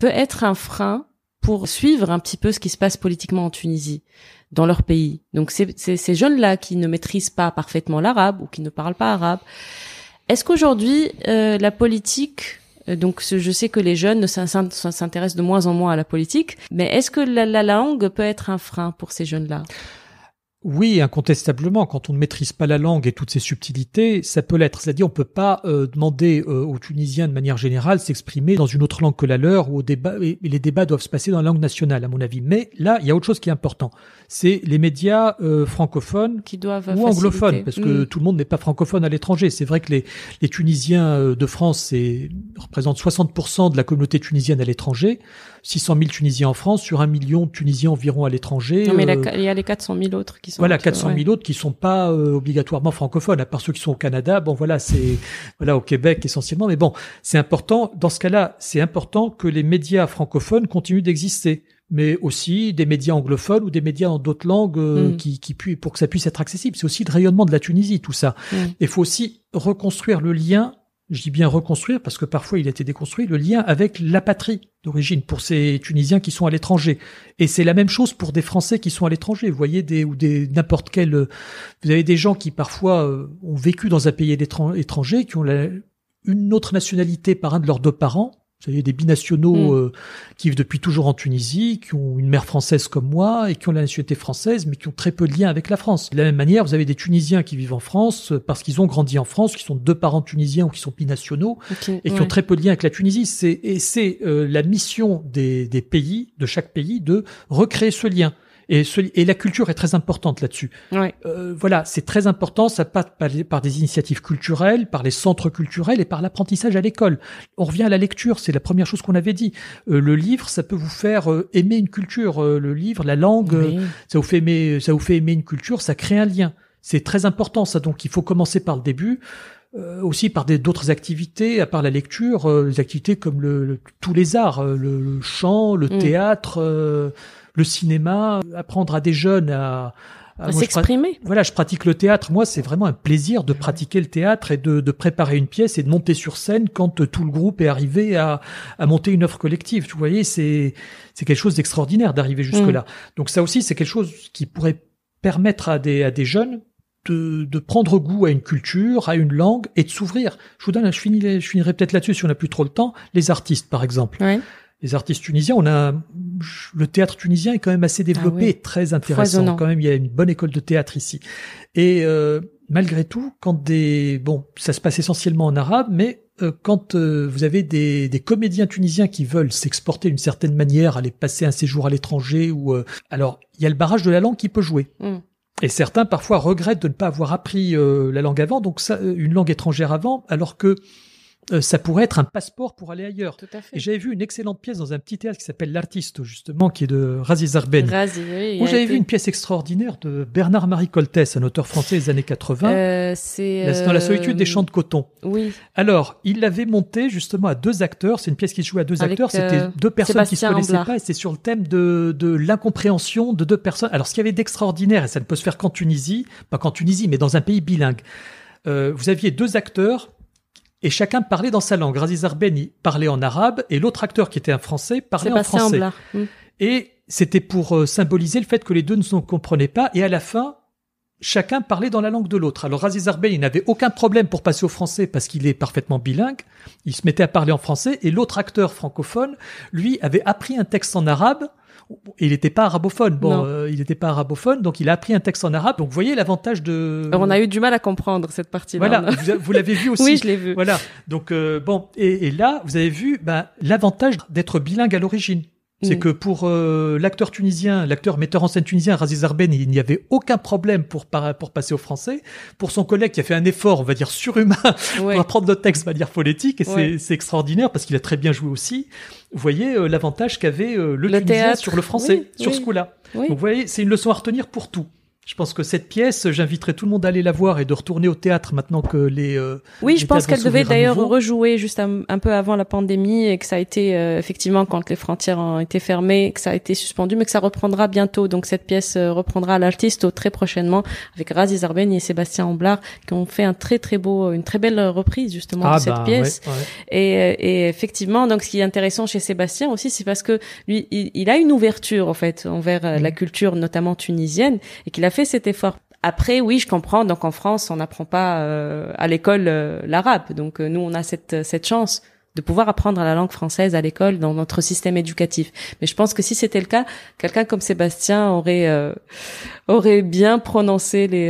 peut être un frein pour suivre un petit peu ce qui se passe politiquement en Tunisie, dans leur pays? Donc c'est ces jeunes-là qui ne maîtrisent pas parfaitement l'arabe ou qui ne parlent pas arabe. Est-ce qu'aujourd'hui euh, la politique donc ce- je sais que les jeunes ne s'in- s'in- s'intéressent de moins en moins à la politique, mais est-ce que la, la langue peut être un frein pour ces jeunes-là? Oui, incontestablement, quand on ne maîtrise pas la langue et toutes ses subtilités, ça peut l'être. C'est-à-dire, on peut pas euh, demander euh, aux Tunisiens de manière générale s'exprimer dans une autre langue que la leur, ou au débat, et les débats doivent se passer dans la langue nationale, à mon avis. Mais là, il y a autre chose qui est important. C'est les médias euh, francophones qui doivent ou anglophones, parce que Mm. tout le monde n'est pas francophone à l'étranger. C'est vrai que les, les Tunisiens euh, de France représentent 60% de la communauté tunisienne à l'étranger, 600 000 Tunisiens en France, sur un million de Tunisiens environ à l'étranger. Non, mais la- Euh, il y a les 400 000 autres qui sont. voilà, qui- 400 000 ouais. autres qui sont pas euh, obligatoirement francophones, à part ceux qui sont au Canada. Bon, voilà, c'est voilà au Québec essentiellement, mais bon, c'est important. Dans ce cas-là, c'est important que les médias francophones continuent d'exister, mais aussi des médias anglophones ou des médias en d'autres langues euh, Mm. qui, qui puissent pour que ça puisse être accessible. C'est aussi le rayonnement de la Tunisie, tout ça. Mm. Il faut aussi reconstruire le lien. Je dis bien reconstruire parce que parfois il a été déconstruit, le lien avec la patrie d'origine pour ces Tunisiens qui sont à l'étranger. Et c'est la même chose pour des Français qui sont à l'étranger. Vous voyez des ou des n'importe quel. euh, Vous avez des gens qui parfois euh, ont vécu dans un pays étran- étranger, qui ont une autre nationalité par un de leurs deux parents. Vous avez des binationaux Mm. euh, qui vivent depuis toujours en Tunisie, qui ont une mère française comme moi et qui ont la nationalité française, mais qui ont très peu de lien avec la France. De la même manière, vous avez des Tunisiens qui vivent en France euh, parce qu'ils ont grandi en France, qui sont deux parents tunisiens ou qui sont binationaux et qui ouais. ont très peu de lien avec la Tunisie. C'est et c'est euh, la mission des, des pays, de chaque pays, de recréer ce lien. Et, ce- et la culture est très importante là-dessus. Ouais. Euh, voilà, c'est très important. Ça passe par, des initiatives culturelles, par les centres culturels et par l'apprentissage à l'école. On revient à la lecture, c'est la première chose qu'on avait dit. Euh, le livre, ça peut vous faire euh, aimer une culture. Euh, le livre, la langue, euh, Oui. ça vous fait aimer, ça vous fait aimer une culture, ça crée un lien. C'est très important ça. Donc il faut commencer par le début. Euh, aussi par d'autres activités, à part la lecture, euh, des activités comme le, le- tous les arts, le, le chant, le Mm. théâtre, euh, le cinéma, apprendre à des jeunes à, À s'exprimer. voilà, je pratique le théâtre. Moi, c'est vraiment un plaisir de pratiquer le théâtre et de, de préparer une pièce et de monter sur scène quand tout le groupe est arrivé à, à monter une œuvre collective. Vous voyez, c'est c'est quelque chose d'extraordinaire d'arriver jusque là. Donc ça aussi, c'est quelque chose qui pourrait permettre à des à des jeunes de, de prendre goût à une culture, à une langue et de s'ouvrir. Je vous donne, je finirai, je finirai peut-être là-dessus si on n'a plus trop le temps. Les artistes, par exemple Ouais. Les artistes tunisiens, on a le théâtre tunisien est quand même assez développé Ah oui. très intéressant. Foisonnant. Quand même, il y a une bonne école de théâtre ici. Et euh, malgré tout, quand des bon, ça se passe essentiellement en arabe, mais euh, quand euh, vous avez des, des comédiens tunisiens qui veulent s'exporter d'une certaine manière, aller passer un séjour à l'étranger ou euh, alors il y a le barrage de la langue qui peut jouer. Mm. Et certains parfois regrettent de ne pas avoir appris euh, la langue avant, donc ça, une langue étrangère avant, alors que euh, ça pourrait être un passeport pour aller ailleurs. Tout à fait. Et j'avais vu une excellente pièce dans un petit théâtre qui s'appelle L'Artiste, justement, qui est de Razi Zarben. Razi, oui, Où j'avais été- vu une pièce extraordinaire de Bernard-Marie Coltès, un auteur français des années 80, Euh, c'est dans la solitude euh, des champs de coton. Oui. Alors, il l'avait monté justement à deux acteurs. C'est une pièce qui se jouait à deux Avec, acteurs. C'était euh, deux personnes qui se Sébastien connaissaient Amblard. pas et c'est sur le thème de, de l'incompréhension de deux personnes. Alors, ce qu'il y avait d'extraordinaire, et ça ne peut se faire qu'en Tunisie, pas qu'en Tunisie, mais dans un pays bilingue. Euh, vous aviez deux acteurs et chacun parlait dans sa langue. Raziz Arbeni parlait en arabe et l'autre acteur qui était un français parlait en français. Mm. Et c'était pour euh, symboliser le fait que les deux ne se comprenaient pas. Et à la fin, chacun parlait dans la langue de l'autre. Alors Raziz Arbel, il n'avait aucun problème pour passer au français parce qu'il est parfaitement bilingue. Il se mettait à parler en français. Et l'autre acteur francophone, lui, avait appris un texte en arabe. Il n'était pas arabophone. Bon, euh, il n'était pas arabophone, donc il a appris un texte en arabe. Donc vous voyez l'avantage de. On a eu du mal à comprendre cette partie-là. Voilà, <laughs> vous, vous l'avez vu aussi. Oui, je l'ai vu. Voilà. Donc euh, bon, et, et là, vous avez vu ben, l'avantage d'être bilingue à l'origine. C'est Mm. que pour euh, l'acteur tunisien, l'acteur metteur en scène tunisien Raziz Arben, il n'y avait aucun problème pour, par- pour passer au français. Pour son collègue qui a fait un effort, on va dire surhumain, <laughs> Ouais. pour apprendre le texte, on va dire phonétique, et c'est- Ouais. c'est extraordinaire parce qu'il a très bien joué aussi. Vous voyez euh, l'avantage qu'avait euh, le, Le tunisien théâtre. sur le français, Oui, sur oui. ce coup-là. Oui. Donc vous voyez, c'est une leçon à retenir pour tout. Je pense que cette pièce, j'inviterai tout le monde à aller la voir et de retourner au théâtre maintenant que les. euh, Oui, les je pense qu'elle devait d'ailleurs rejouer juste un, un peu avant la pandémie et que ça a été euh, effectivement quand les frontières ont été fermées, que ça a été suspendu, mais que ça reprendra bientôt. Donc cette pièce euh, reprendra à l'artiste très prochainement avec Razi Zarbeni et Sébastien Amblard qui ont fait un très très beau, une très belle reprise justement Ah de cette bah, pièce. ouais, ouais. Et, euh, et effectivement, donc ce qui est intéressant chez Sébastien aussi, c'est parce que lui, il, il a une ouverture en fait envers euh, la culture, notamment tunisienne, et qu'il a fait cet effort. Après, oui, je comprends. Donc en France, on n'apprend pas euh, à l'école euh, l'arabe. Donc euh, nous, on a cette cette chance. de pouvoir apprendre la langue française à l'école dans notre système éducatif. Mais je pense que si c'était le cas, quelqu'un comme Sébastien aurait euh, aurait bien prononcé les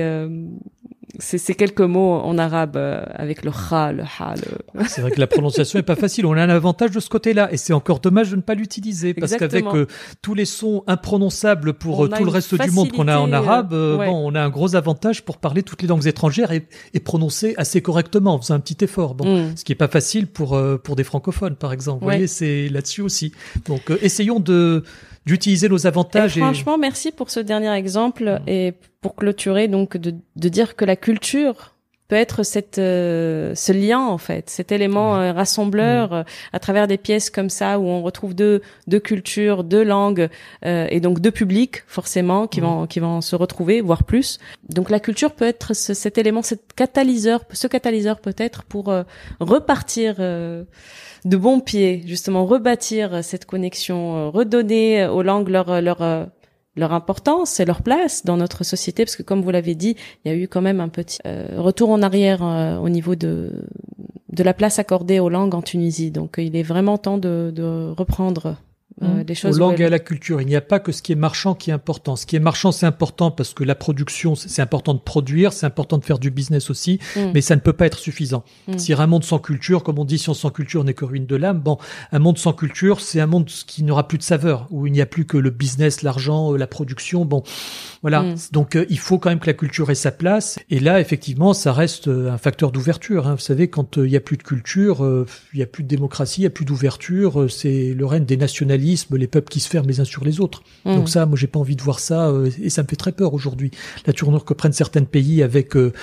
euh, ces, quelques mots en arabe euh, avec le kha, le ha. Le... C'est vrai que la prononciation est pas facile. On a un avantage de ce côté-là, et c'est encore dommage de ne pas l'utiliser parce qu'avec euh, tous les sons imprononçables pour euh, tout le reste du monde qu'on a en arabe, bon, on a un gros avantage pour parler toutes les langues étrangères et, et prononcer assez correctement. On faisait un petit effort, bon, mm. ce qui est pas facile pour pour des francophones, par exemple. Vous voyez, c'est là-dessus aussi. Donc, essayons de d'utiliser nos avantages. Et franchement, merci pour ce dernier exemple et pour clôturer donc de, de dire que la culture peut être cette euh, ce lien en fait, cet élément euh, rassembleur euh, à travers des pièces comme ça où on retrouve deux deux cultures, deux langues et donc deux publics forcément qui vont qui vont se retrouver voire plus. Donc la culture peut être cet élément, cet catalyseur, ce catalyseur peut-être pour repartir de bons pieds, justement rebâtir cette connexion, redonner aux langues leur leur leur importance et leur place dans notre société, parce que comme vous l'avez dit, il y a eu quand même un petit euh, retour en arrière euh, au niveau de de la place accordée aux langues en Tunisie. Donc il est vraiment temps de, de reprendre euh, mmh. Aux langues et à la culture. Il n'y a pas que ce qui est marchand qui est important. Ce qui est marchand, c'est important parce que la production, c'est important de produire, c'est important de faire du business aussi, mmh. mais ça ne peut pas être suffisant. Mmh. Si un monde sans culture, comme on dit, si sans culture n'est que ruine de l'âme, bon, un monde sans culture, c'est un monde qui n'aura plus de saveur, où il n'y a plus que le business, l'argent, euh, la production. Bon, voilà. Donc euh, il faut quand même que la culture ait sa place. Et là, effectivement, ça reste un facteur d'ouverture. Hein. Vous savez, quand il n'y a plus de culture, il n'y a plus de démocratie, il n'y a plus d'ouverture. c'est le règne des nationalistes les peuples qui se ferment les uns sur les autres. Mm. Donc ça, moi, j'ai pas envie de voir ça, euh, et ça me fait très peur aujourd'hui. La tournure que prennent certains pays avec euh,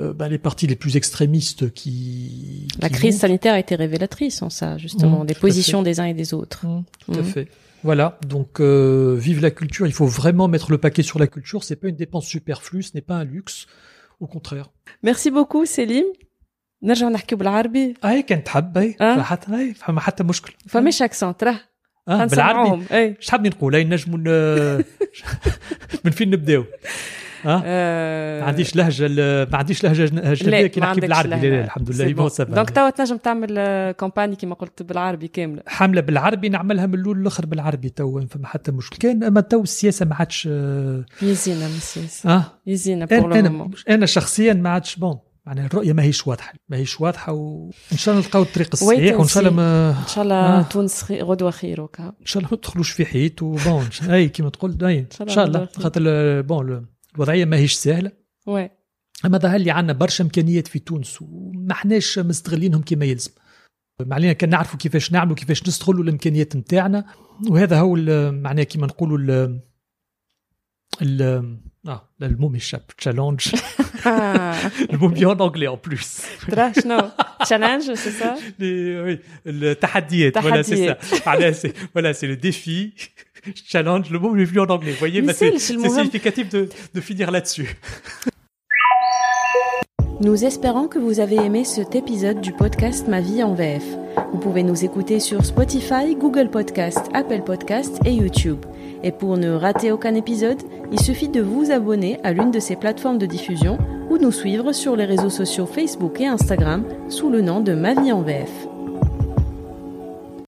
euh, bah, les partis les plus extrémistes qui. La crise sanitaire a été révélatrice en ça, justement, mm, des positions des uns et des autres. Mm, tout à fait. Voilà, donc vive la culture. Il faut vraiment mettre le paquet sur la culture. C'est pas une dépense superflue, ce n'est pas un luxe. Au contraire. Merci beaucoup, Céline. نرجع نحكي بالعربي اي كنت حب اي حتى فما حتى مشكل فماش اكسنت راه آه بالعربي. اش حابين نقول اي نجموا <laughs> من فين نبداو؟ آه؟ ما عنديش لهجة ما عنديش لهجة اجنبيه كي نحكي بالعربي. لا, لا الحمد لله بون سافا دونك توا تنجم تعمل كومباني كيما قلت بالعربي كاملة. حمله بالعربي نعملها من الأول للآخر بالعربي توا فما حتى مشكل. كان أما تو السياسة ما عادش يزينا من السياسة. آه؟ يزينا أنا أنا شخصيا ما عادش بون يعني الرؤية ما هيش واضحة ما هيش واضحة وإن شاء الله نلقاو الطريق الصحيح وإن شاء الله ما إن شاء الله آه. تونس غدوة خير وكا إن شاء الله ما ندخلوش في حيط وبون أي كيما تقول أي إن شاء الله خاطر بون الوضعية ما هيش سهلة. وي. أما ظهر لي عندنا برشا إمكانيات في تونس وما حناش مستغلينهم كما يلزم. ما علينا كان نعرفوا كيفاش نعملوا كيفاش نستغلوا الإمكانيات نتاعنا. وهذا هو معناه كيما نقولوا ال Ah, le mot m'échappe. Challenge. <laughs> le mot bien en anglais en plus. non. Challenge, c'est ça? Les, Oui, le tahadiyet. Voilà, c'est ça. Voilà, c'est voilà, le défi. <laughs> Challenge, le mot m'est venu en anglais. Vous voyez, bah, c'est significatif de, de finir là-dessus. Nous espérons que vous avez aimé cet épisode du podcast Ma vie en VF. Vous pouvez nous écouter sur Spotify, Google Podcast, Apple Podcast et YouTube. Et pour ne rater aucun épisode, il suffit de vous abonner à l'une de ces plateformes de diffusion ou nous suivre sur les réseaux sociaux Facebook et Instagram sous le nom de Ma vie en VF.